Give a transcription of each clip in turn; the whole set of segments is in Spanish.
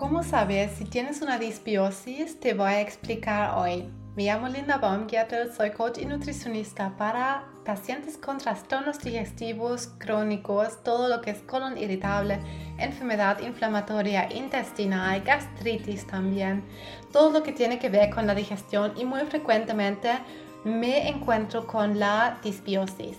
¿Cómo sabes si tienes una disbiosis? Te voy a explicar hoy. Me llamo Linda Baumgärtel, soy coach y nutricionista para pacientes con trastornos digestivos crónicos, todo lo que es colon irritable, enfermedad inflamatoria intestinal, gastritis también, todo lo que tiene que ver con la digestión y muy frecuentemente me encuentro con la disbiosis.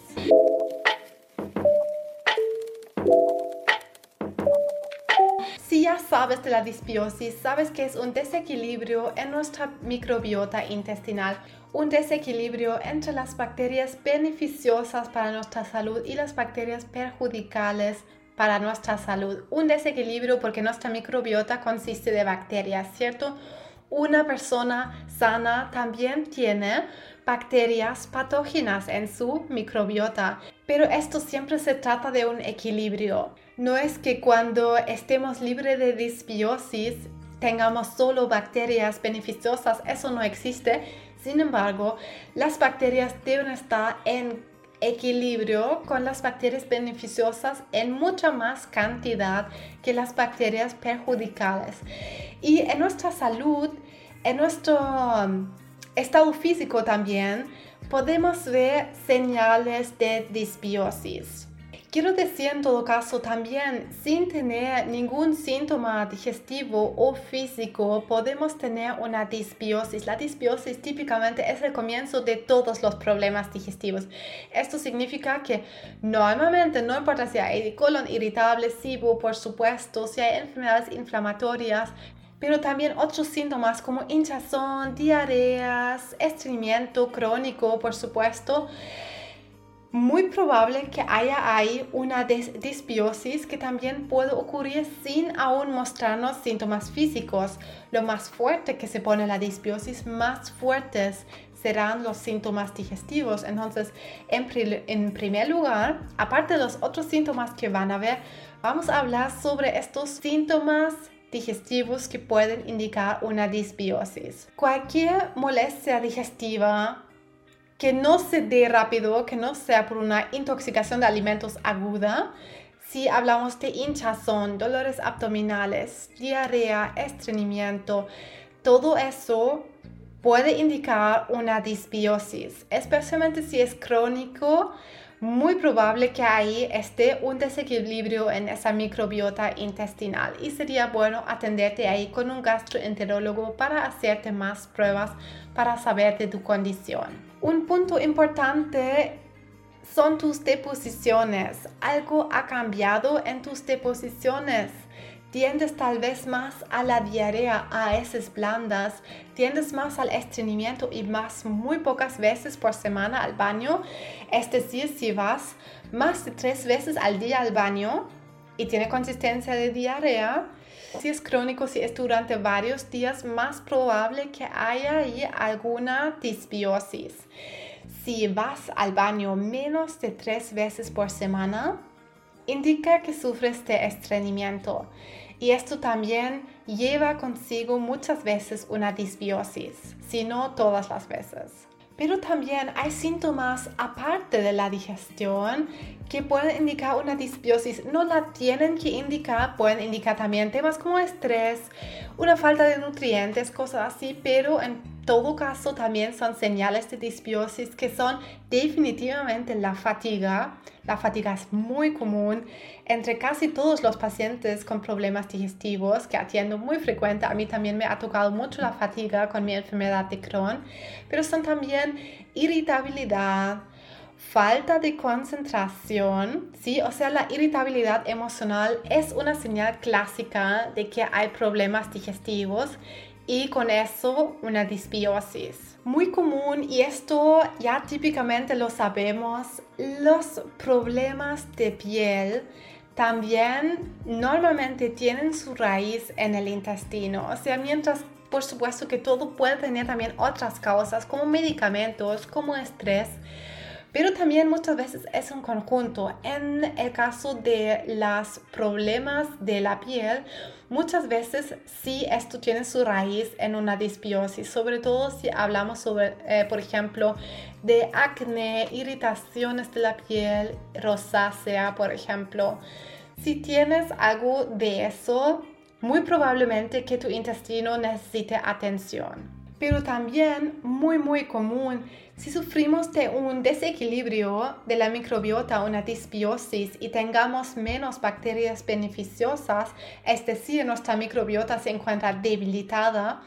Sabes de la disbiosis, sabes que es un desequilibrio en nuestra microbiota intestinal, un desequilibrio entre las bacterias beneficiosas para nuestra salud y las bacterias perjudicales para nuestra salud. Un desequilibrio porque nuestra microbiota consiste de bacterias, ¿cierto? Una persona sana también tiene bacterias patógenas en su microbiota, pero esto siempre se trata de un equilibrio. No es que cuando estemos libres de disbiosis tengamos solo bacterias beneficiosas, eso no existe. Sin embargo, las bacterias deben estar en equilibrio con las bacterias beneficiosas en mucha más cantidad que las bacterias perjudicales. Y en nuestra salud, en nuestro estado físico también, podemos ver señales de disbiosis. Quiero decir en todo caso también, sin tener ningún síntoma digestivo o físico, podemos tener una disbiosis. La disbiosis típicamente es el comienzo de todos los problemas digestivos. Esto significa que normalmente, no importa si hay colon irritable, SIBO, por supuesto, si hay enfermedades inflamatorias, pero también otros síntomas como hinchazón, diarreas, estreñimiento crónico, por supuesto muy probable que haya ahí una disbiosis que también puede ocurrir sin aún mostrarnos síntomas físicos. Lo más fuerte que se pone la disbiosis, más fuertes serán los síntomas digestivos. Entonces, en, en primer lugar, aparte de los otros síntomas que van a ver, vamos a hablar sobre estos síntomas digestivos que pueden indicar una disbiosis. Cualquier molestia digestiva que no se dé rápido, que no sea por una intoxicación de alimentos aguda. Si hablamos de hinchazón, dolores abdominales, diarrea, estreñimiento, todo eso puede indicar una disbiosis, especialmente si es crónico. Muy probable que ahí esté un desequilibrio en esa microbiota intestinal y sería bueno atenderte ahí con un gastroenterólogo para hacerte más pruebas para saber de tu condición. Un punto importante son tus deposiciones. Algo ha cambiado en tus deposiciones. Tiendes tal vez más a la diarrea, a heces blandas, tiendes más al estreñimiento y más muy pocas veces por semana al baño. Es decir, si vas más de tres veces al día al baño y tiene consistencia de diarrea, si es crónico, si es durante varios días, más probable que haya ahí alguna disbiosis. Si vas al baño menos de tres veces por semana, indica que sufres de estreñimiento. Y esto también lleva consigo muchas veces una disbiosis, si no todas las veces. Pero también hay síntomas aparte de la digestión que pueden indicar una disbiosis. No la tienen que indicar, pueden indicar también temas como estrés, una falta de nutrientes, cosas así, pero en todo caso también son señales de disbiosis que son definitivamente la fatiga. La fatiga es muy común entre casi todos los pacientes con problemas digestivos que atiendo muy frecuente. A mí también me ha tocado mucho la fatiga con mi enfermedad de Crohn, pero son también irritabilidad, falta de concentración, ¿sí? O sea, la irritabilidad emocional es una señal clásica de que hay problemas digestivos y con eso una disbiosis. Muy común y esto ya típicamente lo sabemos, los problemas de piel también normalmente tienen su raíz en el intestino. O sea, mientras por supuesto que todo puede tener también otras causas como medicamentos, como estrés, pero también muchas veces es un conjunto. En el caso de los problemas de la piel, muchas veces sí esto tiene su raíz en una disbiosis, sobre todo si hablamos sobre, eh, por ejemplo, de acné, irritaciones de la piel, rosácea, por ejemplo. Si tienes algo de eso, muy probablemente que tu intestino necesite atención. Pero también muy muy común si sufrimos de un desequilibrio de la microbiota, una disbiosis y tengamos menos bacterias beneficiosas, es decir, nuestra microbiota se encuentra debilitada,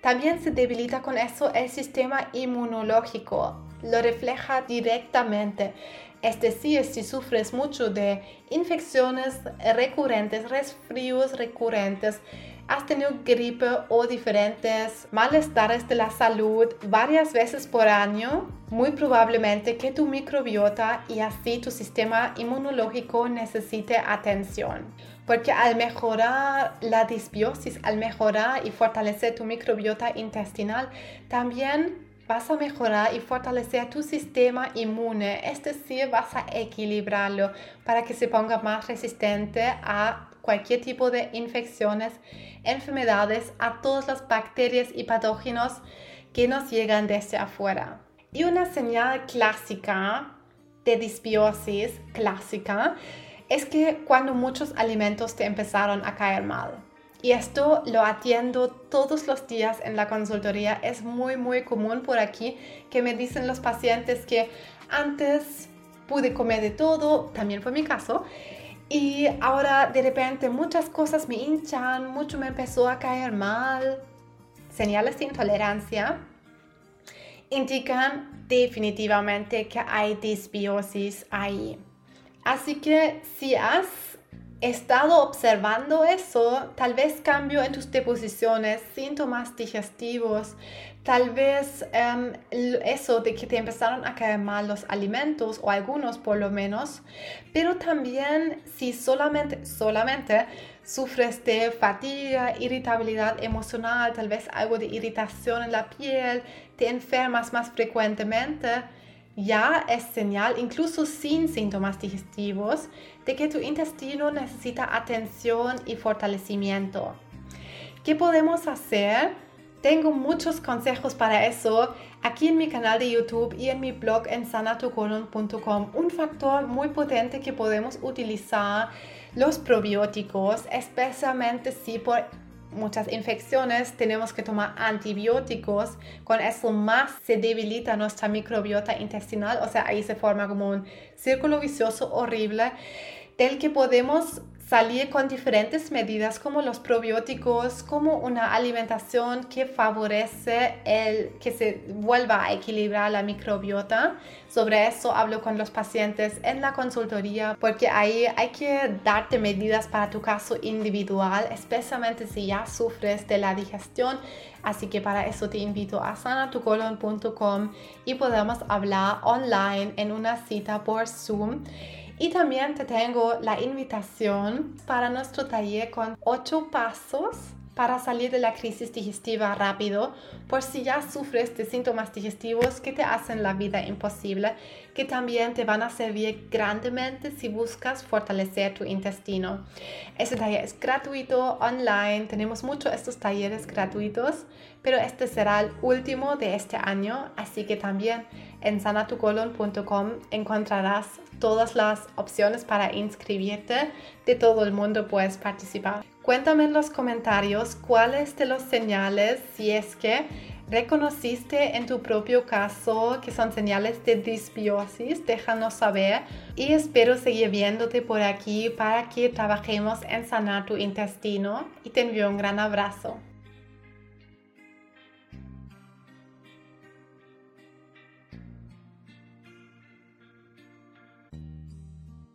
también se debilita con eso el sistema inmunológico, lo refleja directamente. Es decir, si sufres mucho de infecciones recurrentes, resfríos recurrentes, has tenido gripe o diferentes malestares de la salud varias veces por año, muy probablemente que tu microbiota y así tu sistema inmunológico necesite atención. Porque al mejorar la disbiosis, al mejorar y fortalecer tu microbiota intestinal, también vas a mejorar y fortalecer tu sistema inmune, es decir, vas a equilibrarlo para que se ponga más resistente a cualquier tipo de infecciones, enfermedades, a todas las bacterias y patógenos que nos llegan desde afuera. Y una señal clásica de disbiosis clásica es que cuando muchos alimentos te empezaron a caer mal. Y esto lo atiendo todos los días en la consultoría. Es muy, muy común por aquí que me dicen los pacientes que antes pude comer de todo, también fue mi caso, y ahora de repente muchas cosas me hinchan, mucho me empezó a caer mal. Señales de intolerancia indican definitivamente que hay disbiosis ahí. Así que si has estado observando eso, tal vez cambio en tus deposiciones, síntomas digestivos, tal vez em, eso de que te empezaron a caer mal los alimentos o algunos por lo menos, pero también si solamente, solamente sufres de fatiga, irritabilidad emocional, tal vez algo de irritación en la piel, te enfermas más frecuentemente, ya es señal, incluso sin síntomas digestivos, de que tu intestino necesita atención y fortalecimiento. ¿Qué podemos hacer? Tengo muchos consejos para eso aquí en mi canal de YouTube y en mi blog en sanatucolon.com. Un factor muy potente que podemos utilizar los probióticos, especialmente si por muchas infecciones tenemos que tomar antibióticos, con eso más se debilita nuestra microbiota intestinal, o sea, ahí se forma como un círculo vicioso horrible del que podemos salir con diferentes medidas como los probióticos, como una alimentación que favorece el que se vuelva a equilibrar la microbiota. Sobre eso hablo con los pacientes en la consultoría porque ahí hay que darte medidas para tu caso individual, especialmente si ya sufres de la digestión. Así que para eso te invito a sanatucolon.com y podemos hablar online en una cita por Zoom. Y también te tengo la invitación para nuestro taller con 8 pasos para salir de la crisis digestiva rápido por si ya sufres de síntomas digestivos que te hacen la vida imposible, que también te van a servir grandemente si buscas fortalecer tu intestino. Este taller es gratuito, online, tenemos muchos estos talleres gratuitos, pero este será el último de este año, así que también en sanatucolon.com encontrarás todas las opciones para inscribirte. De todo el mundo puedes participar. Cuéntame en los comentarios cuáles de los señales, si es que reconociste en tu propio caso que son señales de disbiosis, déjanos saber y espero seguir viéndote por aquí para que trabajemos en sanar tu intestino y te envío un gran abrazo.